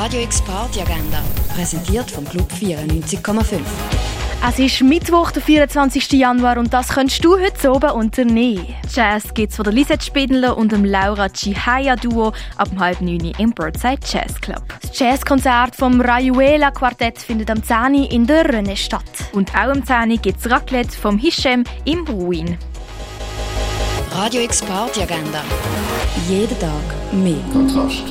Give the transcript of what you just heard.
Radio X Party Agenda, präsentiert vom Club 94,5. Es ist Mittwoch, der 24. Januar und das könntest du heute oben unternehmen. Jazz gibt's von der Lisette Spindler und dem Laura Chihaya Duo ab halb neun im Birdside Jazz Club. Das Jazzkonzert vom Rayuela Quartett findet am 10 in der Rönne statt. Und auch am 10 gibt's Raclette vom Hishem im Ruin. Radio X Party Agenda. Jeden Tag mehr. Kontrast.